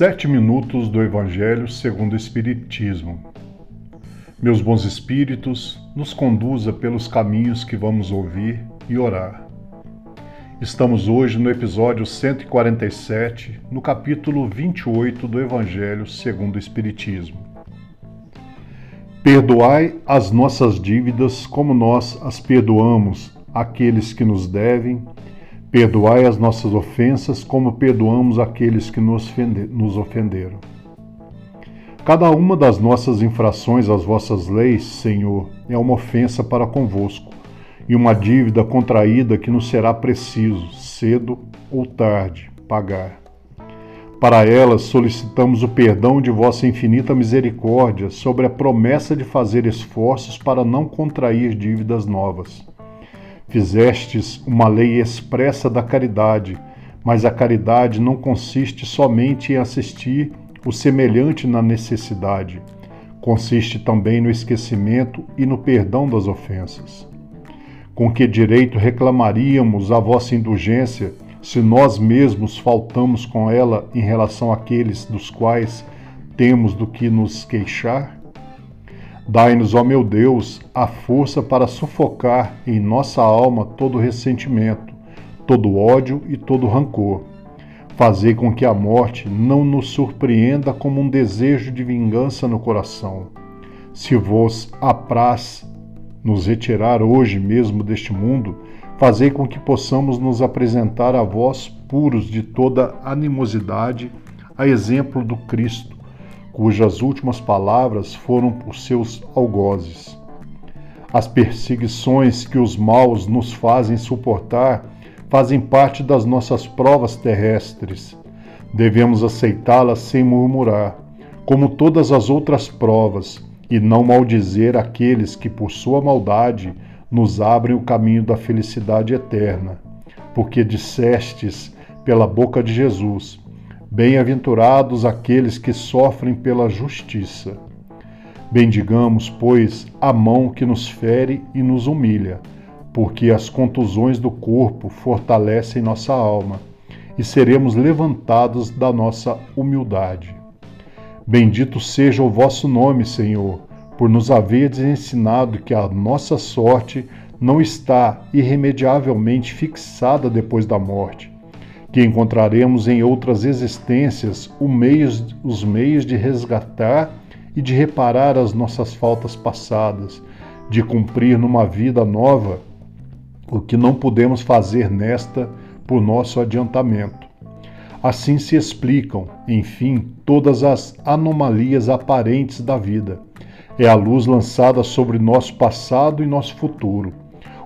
Sete minutos do Evangelho segundo o Espiritismo. Meus bons espíritos, nos conduza pelos caminhos que vamos ouvir e orar. Estamos hoje no episódio 147, no capítulo 28 do Evangelho segundo o Espiritismo. Perdoai as nossas dívidas como nós as perdoamos àqueles que nos devem Perdoai as nossas ofensas, como perdoamos aqueles que nos ofenderam. Cada uma das nossas infrações às vossas leis, Senhor, é uma ofensa para convosco e uma dívida contraída que nos será preciso, cedo ou tarde, pagar. Para elas solicitamos o perdão de vossa infinita misericórdia sobre a promessa de fazer esforços para não contrair dívidas novas Fizestes uma lei expressa da caridade, mas a caridade não consiste somente em assistir o semelhante na necessidade, consiste também no esquecimento e no perdão das ofensas. Com que direito reclamaríamos a vossa indulgência se nós mesmos faltamos com ela em relação àqueles dos quais temos do que nos queixar? Dai-nos, ó meu Deus, a força para sufocar em nossa alma todo ressentimento, todo ódio e todo rancor. Fazei com que a morte não nos surpreenda como um desejo de vingança no coração. Se vos apraz nos retirar hoje mesmo deste mundo, fazei com que possamos nos apresentar a vós puros de toda animosidade, a exemplo do Cristo cujas últimas palavras foram por seus algozes. As perseguições que os maus nos fazem suportar fazem parte das nossas provas terrestres. Devemos aceitá-las sem murmurar, como todas as outras provas, e não maldizer aqueles que, por sua maldade, nos abrem o caminho da felicidade eterna. Porque dissestes pela boca de Jesus: Bem-aventurados aqueles que sofrem pela justiça. Bendigamos, pois, a mão que nos fere e nos humilha, porque as contusões do corpo fortalecem nossa alma e seremos levantados da nossa humildade. Bendito seja o vosso nome, Senhor, por nos haveres ensinado que a nossa sorte não está irremediavelmente fixada depois da morte que encontraremos em outras existências meios, os meios de resgatar e de reparar as nossas faltas passadas, de cumprir numa vida nova o que não podemos fazer nesta por nosso adiantamento. Assim se explicam, enfim, todas as anomalias aparentes da vida. É a luz lançada sobre nosso passado e nosso futuro,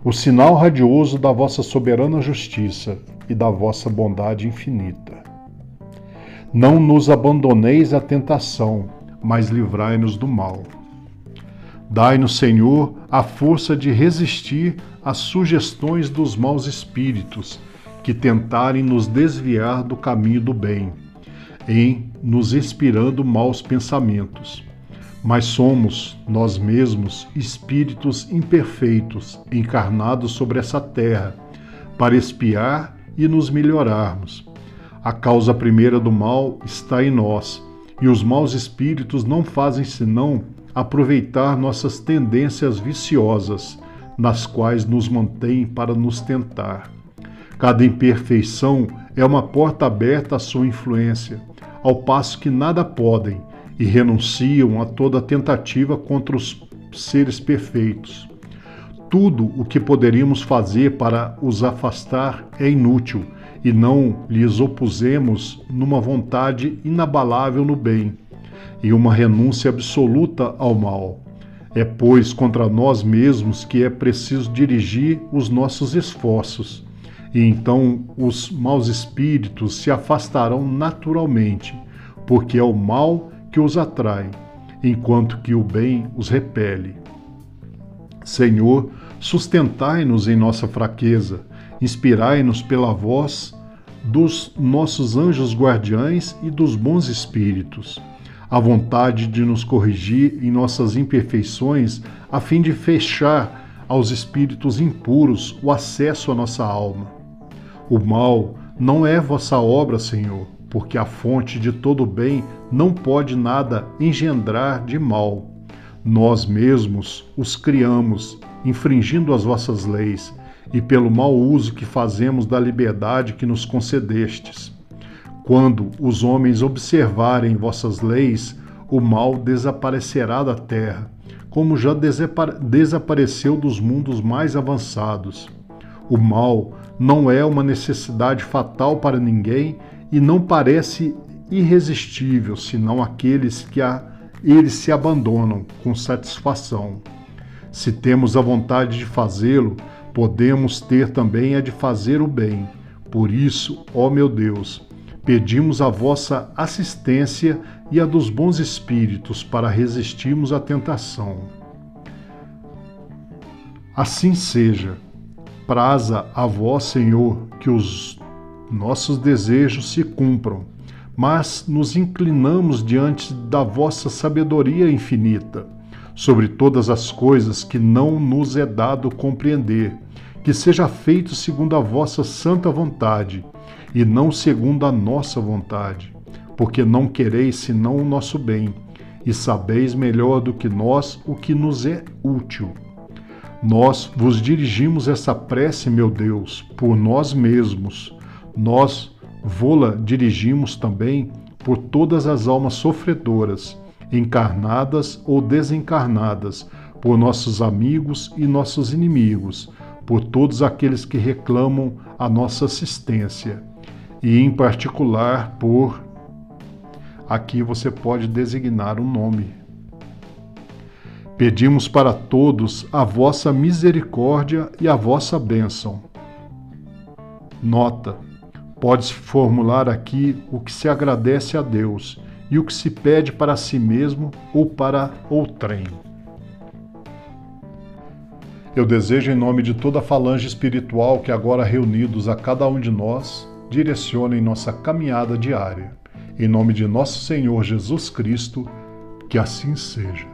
o sinal radioso da vossa soberana justiça e da vossa bondade infinita. Não nos abandoneis à tentação, mas livrai-nos do mal. Dai-nos, Senhor, a força de resistir às sugestões dos maus espíritos que tentarem nos desviar do caminho do bem, em nos inspirando maus pensamentos. Mas somos, nós mesmos, espíritos imperfeitos, encarnados sobre essa terra, para espiar e nos melhorarmos. A causa primeira do mal está em nós, e os maus espíritos não fazem senão aproveitar nossas tendências viciosas, nas quais nos mantêm para nos tentar. Cada imperfeição é uma porta aberta à sua influência, ao passo que nada podem e renunciam a toda tentativa contra os seres perfeitos. Tudo o que poderíamos fazer para os afastar é inútil e não lhes opusemos numa vontade inabalável no bem e uma renúncia absoluta ao mal. É, pois, contra nós mesmos que é preciso dirigir os nossos esforços, e então os maus espíritos se afastarão naturalmente, porque é o mal que os atrai, enquanto que o bem os repele. Senhor, sustentai-nos em nossa fraqueza, inspirai-nos pela voz dos nossos anjos guardiães e dos bons espíritos, a vontade de nos corrigir em nossas imperfeições, a fim de fechar aos espíritos impuros o acesso à nossa alma. O mal não é vossa obra, Senhor, porque a fonte de todo bem não pode nada engendrar de mal. Nós mesmos os criamos, infringindo as vossas leis, e pelo mau uso que fazemos da liberdade que nos concedestes. Quando os homens observarem vossas leis, o mal desaparecerá da terra, como já desapareceu dos mundos mais avançados. O mal não é uma necessidade fatal para ninguém e não parece irresistível, senão aqueles que a, eles se abandonam com satisfação. Se temos a vontade de fazê-lo, podemos ter também a de fazer o bem. Por isso, ó meu Deus, pedimos a vossa assistência e a dos bons espíritos para resistirmos à tentação. Assim seja. Praza a vós, Senhor, que os nossos desejos se cumpram, mas nos inclinamos diante da vossa sabedoria infinita sobre todas as coisas que não nos é dado compreender, que seja feito segundo a vossa santa vontade e não segundo a nossa vontade, porque não quereis senão o nosso bem, e sabeis melhor do que nós o que nos é útil. Nós vos dirigimos essa prece, meu Deus, por nós mesmos. Nós vô-la dirigimos também por todas as almas sofredoras, encarnadas ou desencarnadas, por nossos amigos e nossos inimigos, por todos aqueles que reclamam a nossa assistência, e em particular por. Aqui você pode designar um nome Pedimos para todos a vossa misericórdia e a vossa bênção. Nota: pode-se formular aqui o que se agradece a Deus e o que se pede para si mesmo ou para outrem. Eu desejo, em nome de toda a falange espiritual que agora reunidos a cada um de nós, direcionem nossa caminhada diária. Em nome de nosso Senhor Jesus Cristo, que assim seja.